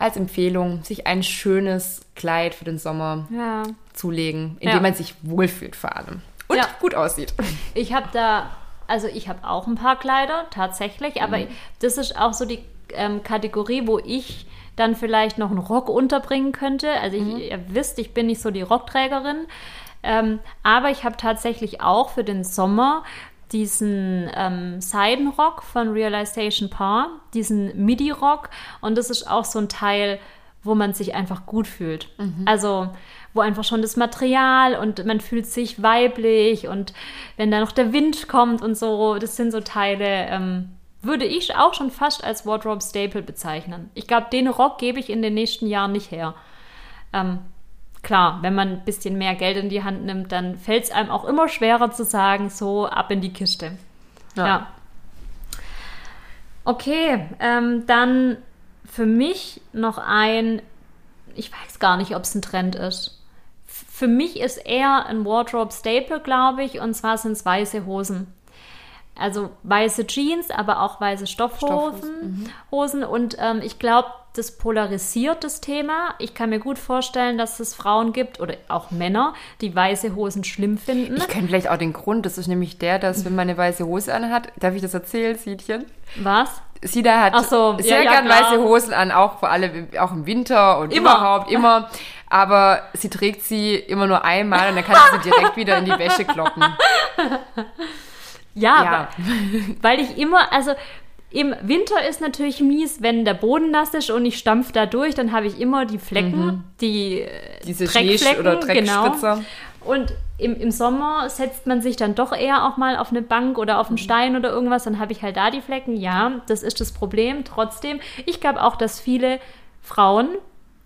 Speaker 2: als Empfehlung, sich ein schönes Kleid für den Sommer
Speaker 1: ja.
Speaker 2: zulegen, in dem
Speaker 1: Ja.
Speaker 2: man sich wohlfühlt vor allem. Und
Speaker 1: Ja.
Speaker 2: gut aussieht.
Speaker 1: Ich habe da, also ich habe auch ein paar Kleider, tatsächlich, aber das ist auch so die ähm, Kategorie, wo ich dann vielleicht noch einen Rock unterbringen könnte. Also ich, ihr wisst, ich bin nicht so die Rockträgerin, ähm, aber ich habe tatsächlich auch für den Sommer diesen ähm, Seidenrock von Realization Par, diesen Midi-Rock und das ist auch so ein Teil, wo man sich einfach gut fühlt. Also wo einfach schon das Material und man fühlt sich weiblich und wenn da noch der Wind kommt und so, das sind so Teile, ähm, würde ich auch schon fast als Wardrobe Staple bezeichnen. Ich glaube, den Rock gebe ich in den nächsten Jahren nicht her. Ähm, klar, wenn man ein bisschen mehr Geld in die Hand nimmt, dann fällt es einem auch immer schwerer zu sagen, so ab in die Kiste.
Speaker 2: Ja.
Speaker 1: Ja. Okay, ähm, dann für mich noch ein, ich weiß gar nicht, ob es ein Trend ist. F- Für mich ist eher ein Wardrobe Staple, glaube ich, und zwar sind es weiße Hosen. Also weiße Jeans, aber auch weiße Stoffhosen.
Speaker 2: Stoffhosen,
Speaker 1: Hosen. Und ähm, ich glaube, das polarisiert das Thema. Ich kann mir gut vorstellen, dass es Frauen gibt oder auch Männer, die weiße Hosen schlimm finden.
Speaker 2: Ich kenne vielleicht auch den Grund. Das ist nämlich der, dass wenn man eine weiße Hose anhat, darf ich das erzählen, Siedchen?
Speaker 1: Was?
Speaker 2: Sida hat
Speaker 1: so,
Speaker 2: sehr
Speaker 1: ja, ja,
Speaker 2: gern
Speaker 1: klar.
Speaker 2: weiße Hosen an, auch vor allem auch im Winter und
Speaker 1: Immer.
Speaker 2: überhaupt immer. Aber sie trägt sie immer nur einmal und dann kann sie sie direkt wieder in die Wäsche kloppen.
Speaker 1: Ja,
Speaker 2: Ja.
Speaker 1: Weil, weil ich immer, also im Winter ist natürlich mies, wenn der Boden nass ist und ich stampf da durch, dann habe ich immer die Flecken, die äh,
Speaker 2: Diese
Speaker 1: Dreckflecken,
Speaker 2: oder Dreckspritzer.
Speaker 1: Genau. Und im, im Sommer setzt man sich dann doch eher auch mal auf eine Bank oder auf einen Stein oder irgendwas, dann habe ich halt da die Flecken. Ja, das ist das Problem. Trotzdem, ich glaube auch, dass viele Frauen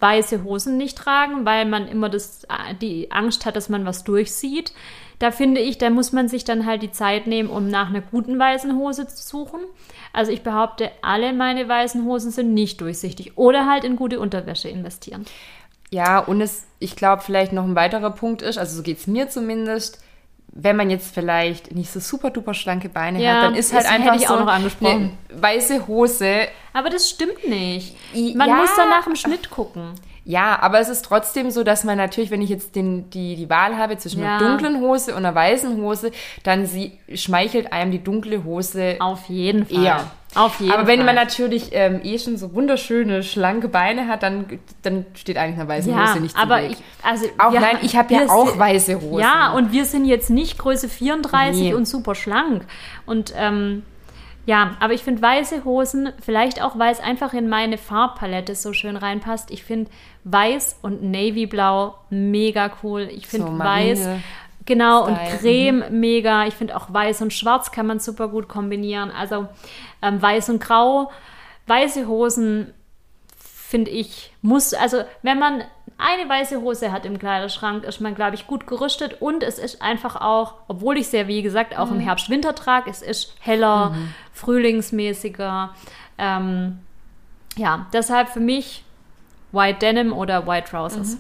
Speaker 1: weiße Hosen nicht tragen, weil man immer das, die Angst hat, dass man was durchsieht. Da finde ich, da muss man sich dann halt die Zeit nehmen, um nach einer guten weißen Hose zu suchen. Also ich behaupte, alle meine weißen Hosen sind nicht durchsichtig oder halt in gute Unterwäsche investieren.
Speaker 2: Ja, und es, ich glaube, vielleicht noch ein weiterer Punkt ist, also so geht es mir zumindest, wenn man jetzt vielleicht nicht so super duper schlanke Beine
Speaker 1: Ja,
Speaker 2: hat, dann ist halt einfach
Speaker 1: ich
Speaker 2: so
Speaker 1: auch noch angesprochen.
Speaker 2: eine weiße Hose.
Speaker 1: Aber das stimmt nicht. Man
Speaker 2: ja.
Speaker 1: muss dann nach dem Schnitt gucken.
Speaker 2: Ja, aber es ist trotzdem so, dass man natürlich, wenn ich jetzt den, die, die Wahl habe zwischen
Speaker 1: Ja.
Speaker 2: einer dunklen Hose und einer weißen Hose, dann sie schmeichelt einem die dunkle Hose
Speaker 1: Auf jeden Fall.
Speaker 2: eher.
Speaker 1: Auf jeden
Speaker 2: aber wenn
Speaker 1: Fall.
Speaker 2: man natürlich ähm, eh schon so wunderschöne, schlanke Beine hat, dann, dann steht eigentlich einer weißen
Speaker 1: ja,
Speaker 2: Hose nichts
Speaker 1: aber
Speaker 2: Weg.
Speaker 1: ich, also
Speaker 2: Auch
Speaker 1: wir-
Speaker 2: nein, ich habe ja auch
Speaker 1: sind-
Speaker 2: weiße Hosen.
Speaker 1: Ja, und wir sind jetzt nicht Größe 34
Speaker 2: Nee.
Speaker 1: und super schlank. Und ähm, ja, aber ich finde weiße Hosen, vielleicht auch weil es einfach in meine Farbpalette so schön reinpasst. Ich finde weiß und Navyblau mega cool. Ich finde
Speaker 2: So
Speaker 1: weiß. Genau, und
Speaker 2: Style,
Speaker 1: Creme mega. Ich finde auch Weiß und Schwarz kann man super gut kombinieren. Also ähm, Weiß und Grau, weiße Hosen finde ich, muss, also wenn man eine weiße Hose hat im Kleiderschrank, ist man, glaube ich, gut gerüstet und es ist einfach auch, obwohl ich ja, wie gesagt, auch im Herbst-Winter trage, es ist heller, frühlingsmäßiger. Ähm, ja, deshalb für mich White Denim oder White Trousers.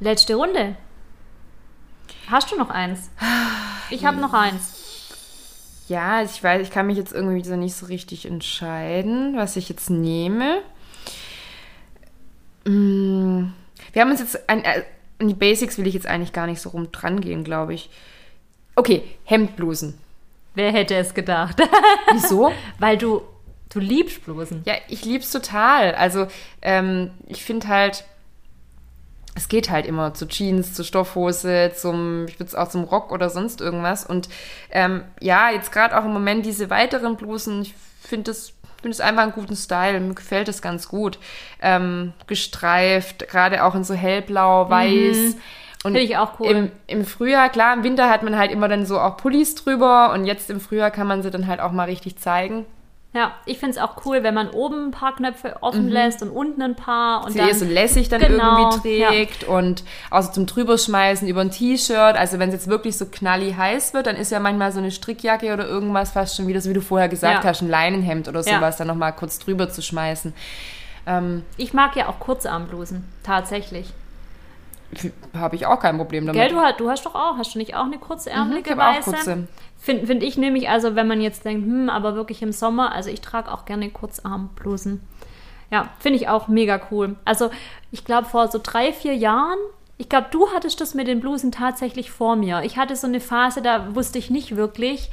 Speaker 1: Letzte Runde. Hast du noch eins? Ich habe noch eins.
Speaker 2: Ja, ich weiß, ich kann mich jetzt irgendwie so nicht so richtig entscheiden, was ich jetzt nehme. Mm, Wir haben uns jetzt an, äh, an die Basics will ich jetzt eigentlich gar nicht so rum dran gehen, glaube ich. Okay, Hemdblusen.
Speaker 1: Wer hätte es gedacht?
Speaker 2: Wieso?
Speaker 1: Weil du, du liebst Blusen.
Speaker 2: Ja, ich lieb's total. Also, ähm, ich finde halt, es geht halt immer zu Jeans, zu Stoffhose, zum, ich würde auch zum Rock oder sonst irgendwas. Und ähm, ja, jetzt gerade auch im Moment diese weiteren Blusen, ich finde das finde es einfach einen guten Style. Mir gefällt es ganz gut. Ähm, gestreift, gerade auch in so hellblau, weiß. Und
Speaker 1: Finde ich auch cool.
Speaker 2: Im, Im Frühjahr, klar, im Winter hat man halt immer dann so auch Pullis drüber und jetzt im Frühjahr kann man sie dann halt auch mal richtig zeigen.
Speaker 1: Ja, ich finde es auch cool, wenn man oben ein paar Knöpfe offen lässt und unten ein paar. Und
Speaker 2: sie
Speaker 1: dann,
Speaker 2: so lässig dann
Speaker 1: Genau,
Speaker 2: irgendwie trägt und auch so zum drüberschmeißen über ein T-Shirt. Also wenn es jetzt wirklich so knalli heiß wird, dann ist ja manchmal so eine Strickjacke oder irgendwas fast schon wieder, so wie du vorher gesagt
Speaker 1: Ja.
Speaker 2: hast, ein Leinenhemd oder
Speaker 1: Ja.
Speaker 2: sowas, dann nochmal kurz drüber zu schmeißen. Ähm,
Speaker 1: Ich mag ja auch Kurzarmblusen, tatsächlich.
Speaker 2: Habe ich auch kein Problem damit.
Speaker 1: Gell, du, hast- du hast doch auch, hast du nicht auch eine kurzärmelige
Speaker 2: Mhm, ich hab auch
Speaker 1: weiße?
Speaker 2: kurze.
Speaker 1: Finde find ich nämlich, also wenn man jetzt denkt, hm, aber wirklich im Sommer, also ich trage auch gerne Kurzarmblusen. Ja, finde ich auch mega cool. Also ich glaube vor so drei, vier Jahren, ich glaube, du hattest das mit den Blusen tatsächlich vor mir. Ich hatte so eine Phase, da wusste ich nicht wirklich,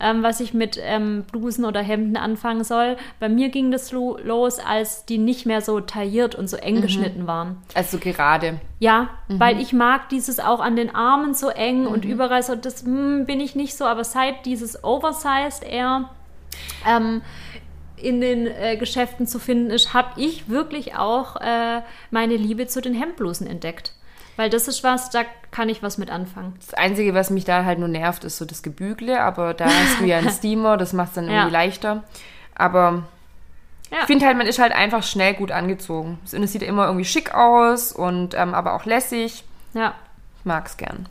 Speaker 1: ähm, was ich mit ähm, Blusen oder Hemden anfangen soll. Bei mir ging das lo los, als die nicht mehr so tailliert und so eng
Speaker 2: Mhm.
Speaker 1: geschnitten waren.
Speaker 2: Also gerade.
Speaker 1: Ja,
Speaker 2: Mhm.
Speaker 1: weil ich mag dieses auch an den Armen so eng und überall so, das hm, bin ich nicht so, aber seit dieses Oversized eher, ähm, in den äh, Geschäften zu finden ist, habe ich wirklich auch äh, meine Liebe zu den Hemdblusen entdeckt. Weil das ist was, da kann ich was mit anfangen.
Speaker 2: Das Einzige, was mich da halt nur nervt, ist so das Gebügle, aber da hast du ja einen Steamer, das macht es dann irgendwie
Speaker 1: Ja.
Speaker 2: leichter. Aber
Speaker 1: Ja.
Speaker 2: ich finde halt, man ist halt einfach schnell gut angezogen. Es sieht immer irgendwie schick aus und ähm, aber auch lässig.
Speaker 1: Ja.
Speaker 2: Ich mag's gern.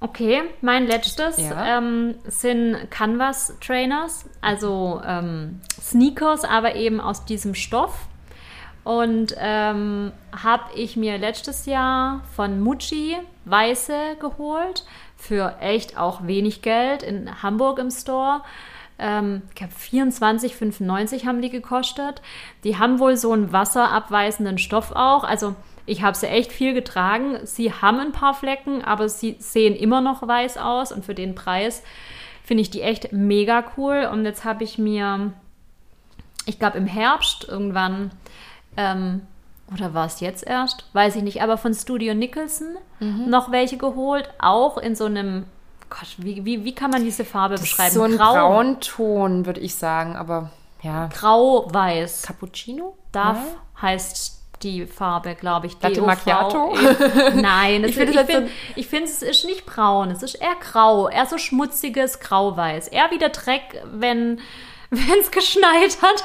Speaker 1: Okay, mein letztes
Speaker 2: Ja.
Speaker 1: ähm, sind Canvas Trainers, also ähm, Sneakers, aber eben aus diesem Stoff. Und ähm, habe ich mir letztes Jahr von Mucci weiße geholt für echt auch wenig Geld in Hamburg im Store. Ähm, ich glaube 24,95 haben die gekostet. Die haben wohl so einen wasserabweisenden Stoff auch. Also ich habe sie echt viel getragen. Sie haben ein paar Flecken, aber sie sehen immer noch weiß aus. Und für den Preis finde ich die echt mega cool. Und jetzt habe ich mir, ich glaube im Herbst irgendwann, ähm, oder war es jetzt erst? Weiß ich nicht, aber von Studio Nicholson noch welche geholt. Auch in so einem, Gott, wie, wie, wie kann man diese Farbe beschreiben?
Speaker 2: So ein
Speaker 1: Grau,
Speaker 2: Braunton, würde ich sagen, aber ja.
Speaker 1: Grau-Weiß.
Speaker 2: Cappuccino?
Speaker 1: Darf
Speaker 2: Ja.
Speaker 1: heißt die Farbe, glaube ich.
Speaker 2: Latte. Macchiato?
Speaker 1: Nein,
Speaker 2: Ich finde
Speaker 1: finde,
Speaker 2: das
Speaker 1: ich
Speaker 2: halt
Speaker 1: find, ich find, es ist nicht braun, es ist eher grau, eher so schmutziges Grauweiß. Eher wie der Dreck, wenn es geschneit hat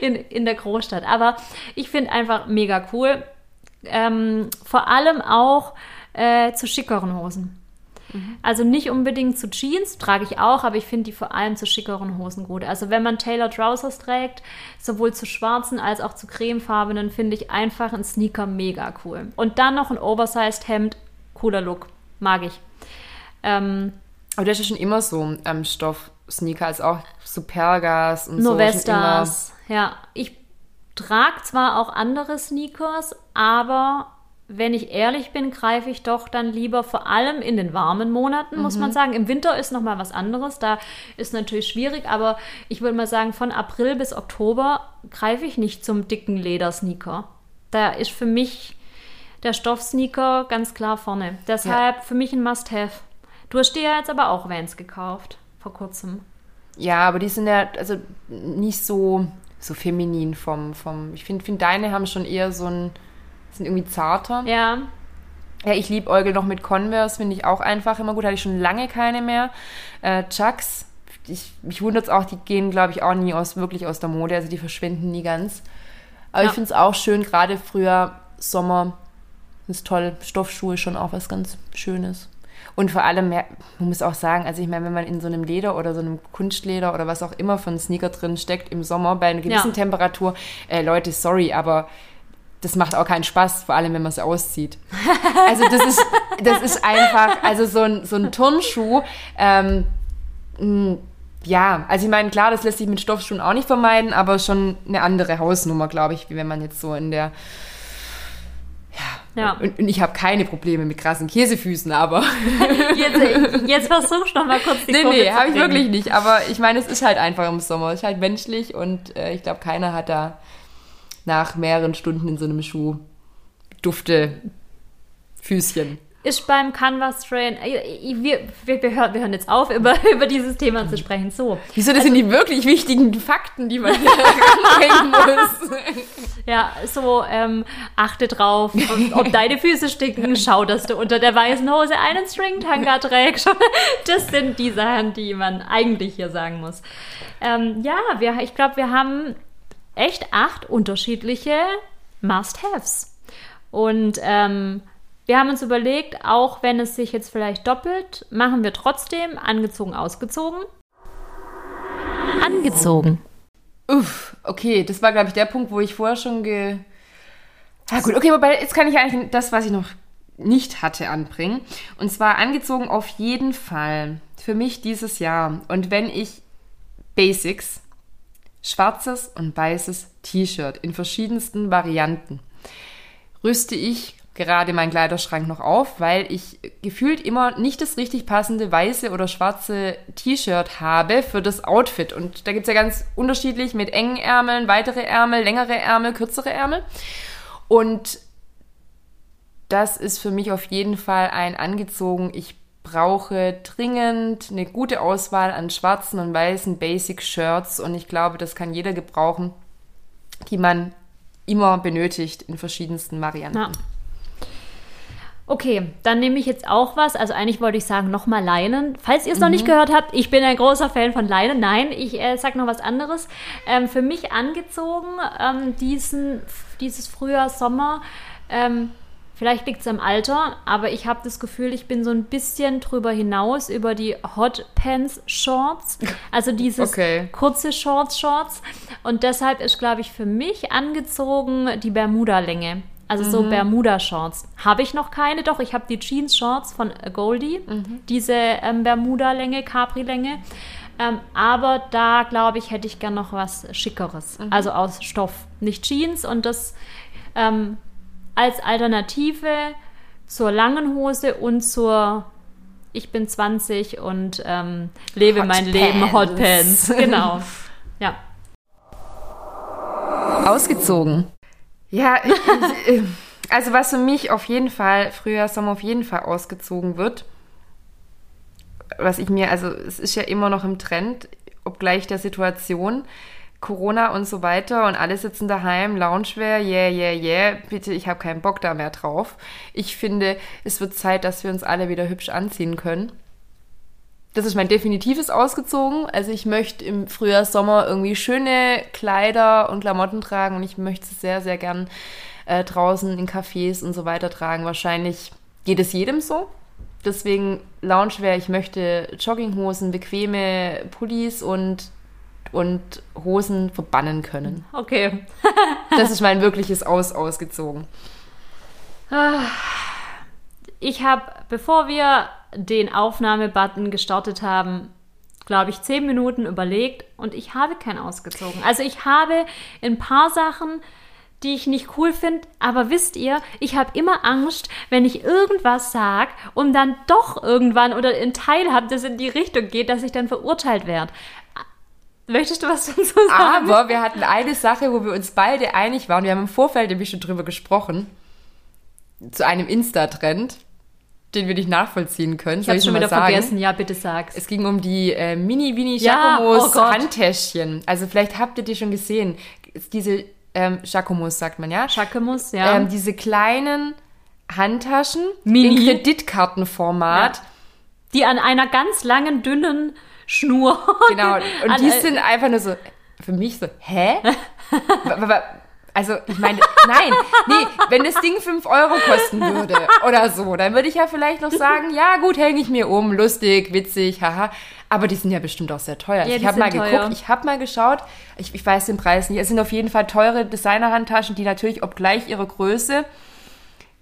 Speaker 1: in, in, in der Großstadt. Aber ich finde einfach mega cool. Ähm, vor allem auch äh, zu schickeren Hosen. Also nicht unbedingt zu Jeans, trage ich auch, aber ich finde die vor allem zu schickeren Hosen gut. Also wenn man Taylor Trousers trägt, sowohl zu schwarzen als auch zu cremefarbenen, finde ich einfach ein Sneaker mega cool. Und dann noch ein Oversized Hemd, cooler Look, mag ich. Ähm,
Speaker 2: Aber das ist schon immer so ähm, Stoff-Sneaker, als auch Supergas und so. schon
Speaker 1: Novestas, ja. Ich trage zwar auch andere Sneakers, aber wenn ich ehrlich bin, greife ich doch dann lieber vor allem in den warmen Monaten, muss man sagen. Im Winter ist noch mal was anderes, da ist natürlich schwierig, aber ich würde mal sagen, von April bis Oktober greife ich nicht zum dicken Ledersneaker. Da ist für mich der Stoffsneaker ganz klar vorne. Deshalb für mich ein Must-Have. Du hast dir ja jetzt aber auch Vans gekauft, vor kurzem.
Speaker 2: Ja, aber die sind ja also nicht so, so feminin vom, vom. Ich finde, find deine haben schon eher so ein. sind irgendwie zarter.
Speaker 1: Ja,
Speaker 2: Ja, ich liebe Eugel noch mit Converse, finde ich auch einfach immer gut. Hatte ich schon lange keine mehr. Äh, Chucks, ich, mich wundert es auch, die gehen, glaube ich, auch nie aus, wirklich aus der Mode. Also die verschwinden nie ganz. Aber
Speaker 1: Ja.
Speaker 2: ich finde es auch schön, gerade früher, Sommer, ist toll. Stoffschuhe schon auch was ganz Schönes. Und vor allem, man muss auch sagen, also ich meine, wenn man in so einem Leder oder so einem Kunstleder oder was auch immer von Sneaker drin steckt im Sommer bei einer gewissen
Speaker 1: Ja.
Speaker 2: Temperatur, äh, Leute, sorry, aber das macht auch keinen Spaß, vor allem wenn man es auszieht. Also das ist, das ist einfach, also so ein, so ein Turnschuh, ähm, mh, ja, also ich meine, klar, das lässt sich mit Stoffschuhen auch nicht vermeiden, aber schon eine andere Hausnummer, glaube ich, wie wenn man jetzt so in der,
Speaker 1: ja.
Speaker 2: und, und ich habe keine Probleme mit krassen Käsefüßen, aber
Speaker 1: Jetzt, jetzt versuchst du noch mal kurz die
Speaker 2: nee,
Speaker 1: Kurve
Speaker 2: nee, habe ich wirklich nicht, aber ich meine, es ist halt einfach im Sommer, es ist halt menschlich und äh, ich glaube, keiner hat da nach mehreren Stunden in so einem Schuh dufte Füßchen.
Speaker 1: Ist beim Canvas Train, äh, wir, wir, wir, hören, wir hören jetzt auf, über, über dieses Thema zu sprechen. So,
Speaker 2: Wieso, das sind die wirklich wichtigen Fakten, die man hier muss.
Speaker 1: ja, so, ähm, achte drauf, ob, ob deine Füße stinken, schau, dass du unter der weißen Hose einen Stringtanga trägst. Das sind die Sachen, die man eigentlich hier sagen muss. Ähm, ja, wir, ich glaube, wir haben echt acht unterschiedliche Must-Haves. Und ähm, wir haben uns überlegt, auch wenn es sich jetzt vielleicht doppelt, machen wir trotzdem angezogen, ausgezogen. Angezogen.
Speaker 2: Uff, okay, das war, glaube ich, der Punkt, wo ich vorher schon ge... Ja gut, okay, wobei jetzt kann ich eigentlich das, was ich noch nicht hatte, anbringen. Und zwar angezogen auf jeden Fall für mich dieses Jahr. Und wenn ich Basics, schwarzes und weißes T-Shirt in verschiedensten Varianten, rüste ich gerade meinen Kleiderschrank noch auf, weil ich gefühlt immer nicht das richtig passende weiße oder schwarze T-Shirt habe für das Outfit. Und da gibt's ja ganz unterschiedlich mit engen Ärmeln, weitere Ärmel, längere Ärmel, kürzere Ärmel. Und das ist für mich auf jeden Fall ein angezogen. Ich brauche dringend eine gute Auswahl an schwarzen und weißen Basic Shirts und ich glaube, das kann jeder gebrauchen, die man immer benötigt in verschiedensten Varianten.
Speaker 1: Ja. Okay, dann nehme ich jetzt auch was. Also eigentlich wollte ich sagen, nochmal Leinen. Falls ihr es noch nicht gehört habt, ich bin ein großer Fan von Leinen. Nein, ich äh, sage noch was anderes. Ähm, für mich angezogen, ähm, diesen, dieses Frühjahr, Sommer, ähm, vielleicht liegt es am Alter, aber ich habe das Gefühl, ich bin so ein bisschen drüber hinaus über die Hot Pants Shorts. Also dieses
Speaker 2: Okay.
Speaker 1: kurze Shorts, Shorts. Und deshalb ist, glaube ich, für mich angezogen die Bermuda-Länge. Also so Bermuda-Shorts. Habe ich noch keine, doch ich habe die Jeans-Shorts von Goldie, diese ähm, Bermuda-Länge, Capri-Länge. Ähm, aber da, glaube ich, hätte ich gern noch was Schickeres. Also aus Stoff. Nicht Jeans und das ähm, als Alternative zur langen Hose und zur ich bin 20 und ähm, lebe
Speaker 2: Hot
Speaker 1: mein Leben Hot
Speaker 2: Pants.
Speaker 1: Pants. Genau. Ja.
Speaker 2: Ausgezogen. Ja, ich- ich- also was für mich auf jeden Fall, Frühjahr, Sommer auf jeden Fall ausgezogen wird, was ich mir, also es ist ja immer noch im Trend, obgleich der Situation, Corona und so weiter und alle sitzen daheim, Loungewear, yeah, yeah, yeah, bitte, ich habe keinen Bock da mehr drauf. Ich finde, es wird Zeit, dass wir uns alle wieder hübsch anziehen können. Das ist mein definitives Ausgezogen. Also ich möchte im Frühjahr, Sommer irgendwie schöne Kleider und Klamotten tragen und ich möchte es sehr, sehr gern äh, draußen in Cafés und so weiter tragen. Wahrscheinlich geht es jedem so. Deswegen Loungewear, ich möchte Jogginghosen, bequeme Pullis und, und Hosen verbannen können.
Speaker 1: Okay.
Speaker 2: Das ist mein wirkliches Aus ausgezogen.
Speaker 1: Ich habe, bevor wir den Aufnahmebutton gestartet haben, glaube ich, zehn Minuten überlegt und ich habe keinen ausgezogen. Also ich habe ein paar Sachen, die ich nicht cool finde, aber wisst ihr, ich habe immer Angst, wenn ich irgendwas sage und dann doch irgendwann oder ein Teil habe, das in die Richtung geht, dass ich dann verurteilt werde. Möchtest du was dazu sagen?
Speaker 2: Aber wir hatten eine Sache, wo wir uns beide einig waren. Wir haben im Vorfeld nämlich schon drüber gesprochen. Zu einem Insta-Trend, den wir nicht nachvollziehen können.
Speaker 1: ich habe schon wieder vergessen. Ja, bitte sag's.
Speaker 2: Es ging um die äh, Mini-Vini
Speaker 1: Ja, oh.
Speaker 2: Handtäschchen. Also vielleicht habt ihr die schon gesehen. Diese ähm, Jacomos sagt man ja.
Speaker 1: Schackemus, ja.
Speaker 2: Ähm, diese kleinen Handtaschen
Speaker 1: Mini.
Speaker 2: in Kreditkartenformat.
Speaker 1: die an einer ganz langen, dünnen Schnur.
Speaker 2: Genau. Und
Speaker 1: an,
Speaker 2: die sind einfach nur so, für mich so, hä? Also, ich meine, nein, nee, wenn das Ding 5 Euro kosten würde oder so, dann würde ich ja vielleicht noch sagen, ja gut, hänge ich mir um, lustig, witzig, haha. Aber die sind ja bestimmt auch sehr teuer.
Speaker 1: Ja,
Speaker 2: ich habe mal
Speaker 1: sind
Speaker 2: geguckt,
Speaker 1: teuer.
Speaker 2: ich habe mal geschaut, ich, ich weiß den Preis nicht. Es sind auf jeden Fall teure Designerhandtaschen, die natürlich, obgleich ihre Größe,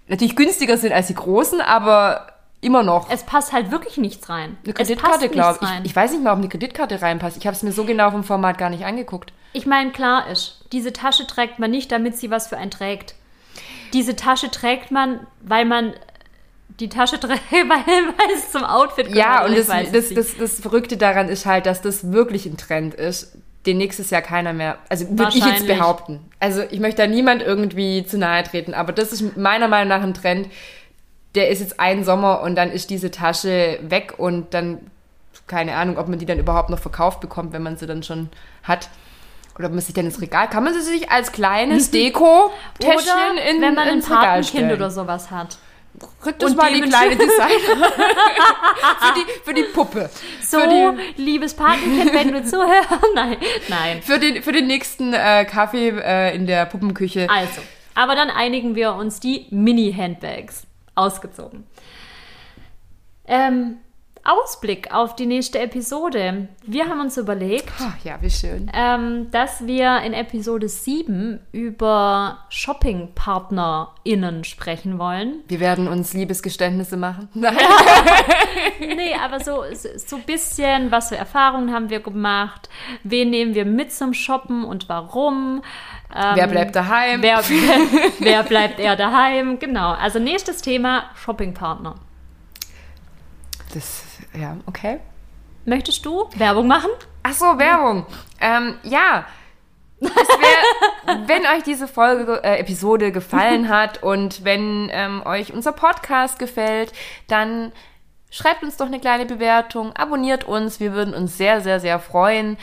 Speaker 2: natürlich günstiger sind als die großen, aber immer noch.
Speaker 1: Es passt halt wirklich nichts rein.
Speaker 2: Eine Kreditkarte, glaube ich. Ich weiß nicht mal, ob eine Kreditkarte reinpasst. Ich habe es mir so genau vom Format gar nicht angeguckt.
Speaker 1: Ich meine, klar ist, diese Tasche trägt man nicht, damit sie was für einen trägt. Diese Tasche trägt man, weil man die Tasche trägt, weil, weil es zum Outfit gehört.
Speaker 2: Ja, und das, das, das, das Verrückte daran ist halt, dass das wirklich ein Trend ist, den nächstes Jahr keiner mehr, also würde ich jetzt behaupten. Also ich möchte da niemand irgendwie zu nahe treten, aber das ist meiner Meinung nach ein Trend, der ist jetzt ein Sommer und dann ist diese Tasche weg und dann, keine Ahnung, ob man die dann überhaupt noch verkauft bekommt, wenn man sie dann schon hat. Oder man sich dann ins Regal, kann man sie sich als kleines Deko-Täschchen in,
Speaker 1: wenn man ein Patenkind oder sowas hat.
Speaker 2: Rückt das
Speaker 1: Und
Speaker 2: mal die kleine Designer. für, die, für die Puppe.
Speaker 1: So,
Speaker 2: die,
Speaker 1: liebes Patenkind, wenn du zuhörst. Nein, nein.
Speaker 2: für, den, für den nächsten äh, Kaffee äh, in der Puppenküche.
Speaker 1: Also, aber dann einigen wir uns die Mini-Handbags. Ausgezogen. Ähm, Ausblick auf die nächste Episode. Wir haben uns überlegt,
Speaker 2: Ach, ja, wie schön.
Speaker 1: ähm, dass wir in Episode 7 über ShoppingpartnerInnen sprechen wollen.
Speaker 2: Wir werden uns Liebesgeständnisse machen. Nein.
Speaker 1: Nee, aber so so ein bisschen, was für Erfahrungen haben wir gemacht? Wen nehmen wir mit zum Shoppen und warum? Ähm,
Speaker 2: Wer bleibt daheim?
Speaker 1: Wer, wer, wer bleibt eher daheim? Genau. Also nächstes Thema Shoppingpartner.
Speaker 2: Das, ja, okay.
Speaker 1: Möchtest du Werbung machen?
Speaker 2: Ach so, Werbung. Ähm, ja. Wär, wenn euch diese Folge, äh, Episode gefallen hat und wenn ähm, euch unser Podcast gefällt, dann schreibt uns doch eine kleine Bewertung, abonniert uns, wir würden uns sehr, sehr, sehr freuen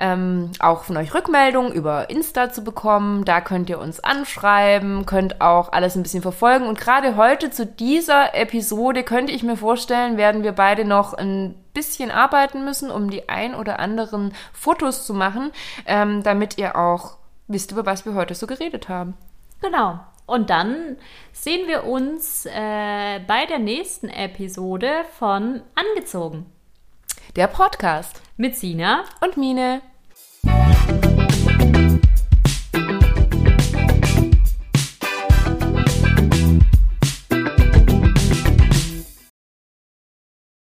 Speaker 2: ähm, auch von euch Rückmeldungen über Insta zu bekommen. Da könnt ihr uns anschreiben, könnt auch alles ein bisschen verfolgen. Und gerade heute zu dieser Episode könnte ich mir vorstellen, werden wir beide noch ein bisschen arbeiten müssen, um die ein oder anderen Fotos zu machen, ähm, damit ihr auch wisst, über was wir heute so geredet haben.
Speaker 1: Genau. Und dann sehen wir uns äh, bei der nächsten Episode von Angezogen.
Speaker 2: Der Podcast
Speaker 1: mit Sina
Speaker 2: und Mine. Bye.